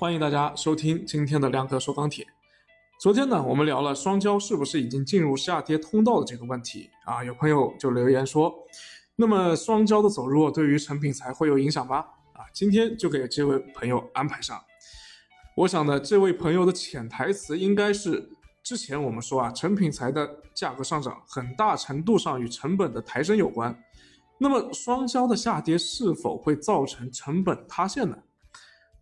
欢迎大家收听今天的亮哥说钢铁。昨天呢，我们聊了双焦是不是已经进入下跌通道的这个问题啊，有朋友就留言说，那么双焦的走弱对于成品材会有影响吗？啊，今天就给这位朋友安排上。我想呢，这位朋友的潜台词应该是，之前我们说啊，成品材的价格上涨很大程度上与成本的抬升有关。那么双焦的下跌是否会造成成本塌陷呢？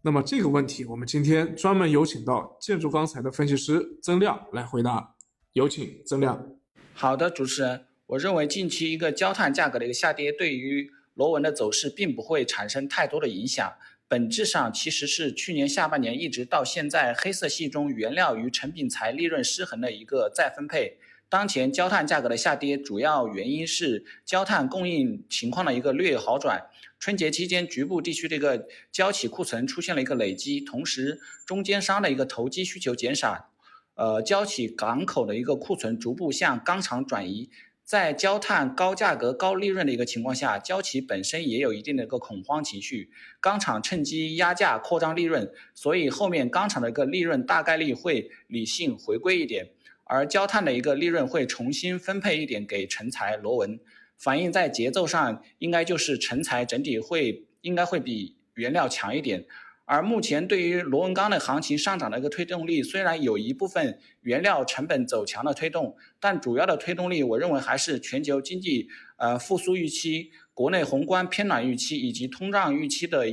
那么这个问题，我们今天专门有请到建筑钢材的分析师曾亮来回答。有请曾亮。好的，主持人，我认为近期一个焦炭价格的一个下跌，对于螺纹的走势并不会产生太多的影响。本质上其实是去年下半年一直到现在，黑色系中原料与成品材利润失衡的一个再分配。当前焦炭价格的下跌，主要原因是焦炭供应情况的一个略有好转。春节期间，局部地区这个焦企库存出现了一个累积，同时中间商的一个投机需求减少，呃，焦企港口的一个库存逐步向钢厂转移。在焦炭高价格、高利润的一个情况下，焦企本身也有一定的一个恐慌情绪，钢厂趁机压价扩张利润，所以后面钢厂的一个利润大概率会理性回归一点。而焦炭的一个利润会重新分配一点给成材螺纹，反映在节奏上应该就是成材整体会应该会比原料强一点。而目前对于螺纹钢的行情上涨的一个推动力，虽然有一部分原料成本走强的推动，但主要的推动力我认为还是全球经济呃复苏预期、国内宏观偏暖预期以及通胀预期的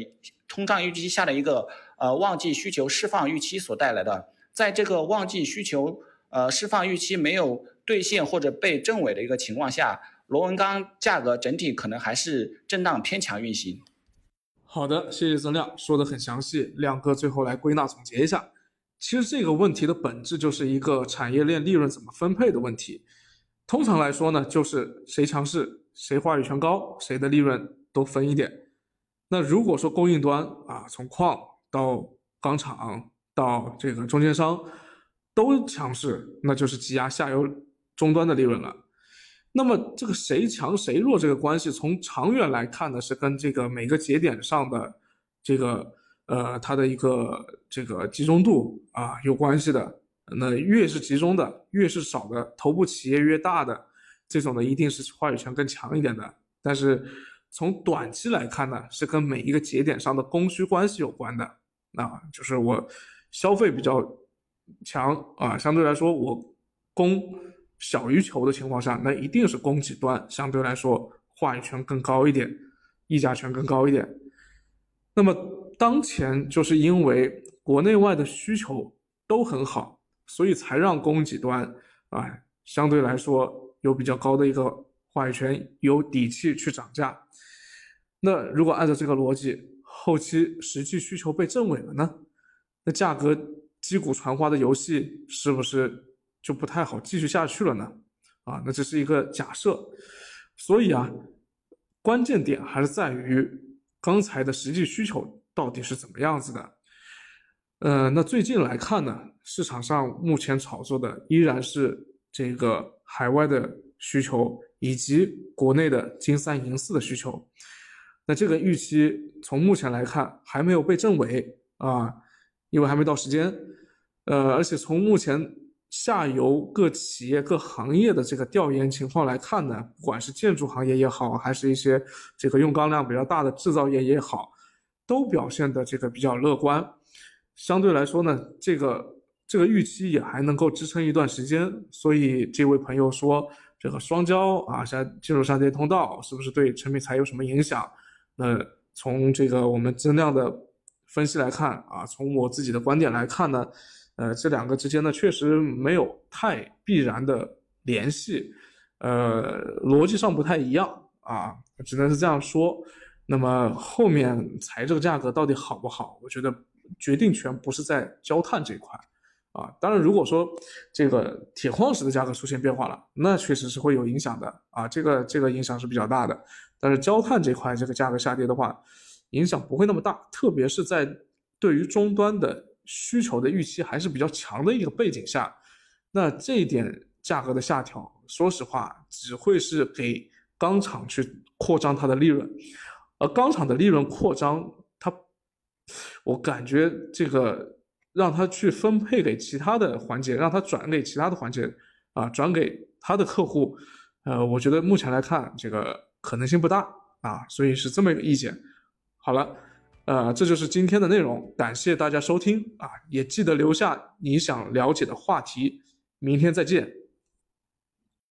通胀预期下的一个呃旺季需求释放预期所带来的。在这个旺季需求。呃，释放预期没有兑现或者被证伪的一个情况下，螺纹钢价格整体可能还是震荡偏强运行。好的，谢谢曾亮，说的很详细。亮哥最后来归纳总结一下，其实这个问题的本质就是一个产业链利润怎么分配的问题。通常来说呢，就是谁强势，谁话语权高，谁的利润都分一点。那如果说供应端啊，从矿到钢厂到这个中间商。都强势，那就是挤压下游终端的利润了。那么这个谁强谁弱这个关系，从长远来看呢，是跟这个每个节点上的这个呃它的一个这个集中度啊有关系的。那越是集中的，越是少的，头部企业越大的这种呢，一定是话语权更强一点的。但是从短期来看呢，是跟每一个节点上的供需关系有关的。啊，就是我消费比较。强啊，相对来说，我供小于求的情况下，那一定是供给端相对来说话语权更高一点，议价权更高一点。那么当前就是因为国内外的需求都很好，所以才让供给端啊相对来说有比较高的一个话语权，有底气去涨价。那如果按照这个逻辑，后期实际需求被证伪了呢？那价格？击鼓传花的游戏是不是就不太好继续下去了呢？啊，那这是一个假设，所以啊，关键点还是在于钢材的实际需求到底是怎么样子的。呃，那最近来看呢，市场上目前炒作的依然是这个海外的需求以及国内的金三银四的需求。那这个预期从目前来看还没有被证伪啊。因为还没到时间，呃，而且从目前下游各企业各行业的这个调研情况来看呢，不管是建筑行业也好，还是一些这个用钢量比较大的制造业也好，都表现的这个比较乐观。相对来说呢，这个这个预期也还能够支撑一段时间。所以这位朋友说，这个双焦啊，下进入下跌通道，是不是对成品材有什么影响？那从这个我们增量的。分析来看啊，从我自己的观点来看呢，呃，这两个之间呢确实没有太必然的联系，呃，逻辑上不太一样啊，只能是这样说。那么后面材这个价格到底好不好？我觉得决定权不是在焦炭这一块啊。当然，如果说这个铁矿石的价格出现变化了，那确实是会有影响的啊，这个这个影响是比较大的。但是焦炭这块这个价格下跌的话，影响不会那么大，特别是在对于终端的需求的预期还是比较强的一个背景下，那这一点价格的下调，说实话只会是给钢厂去扩张它的利润，而钢厂的利润扩张，它我感觉这个让他去分配给其他的环节，让他转给其他的环节啊，转给他的客户，呃，我觉得目前来看这个可能性不大啊，所以是这么一个意见。好了，呃，这就是今天的内容，感谢大家收听啊，也记得留下你想了解的话题，明天再见。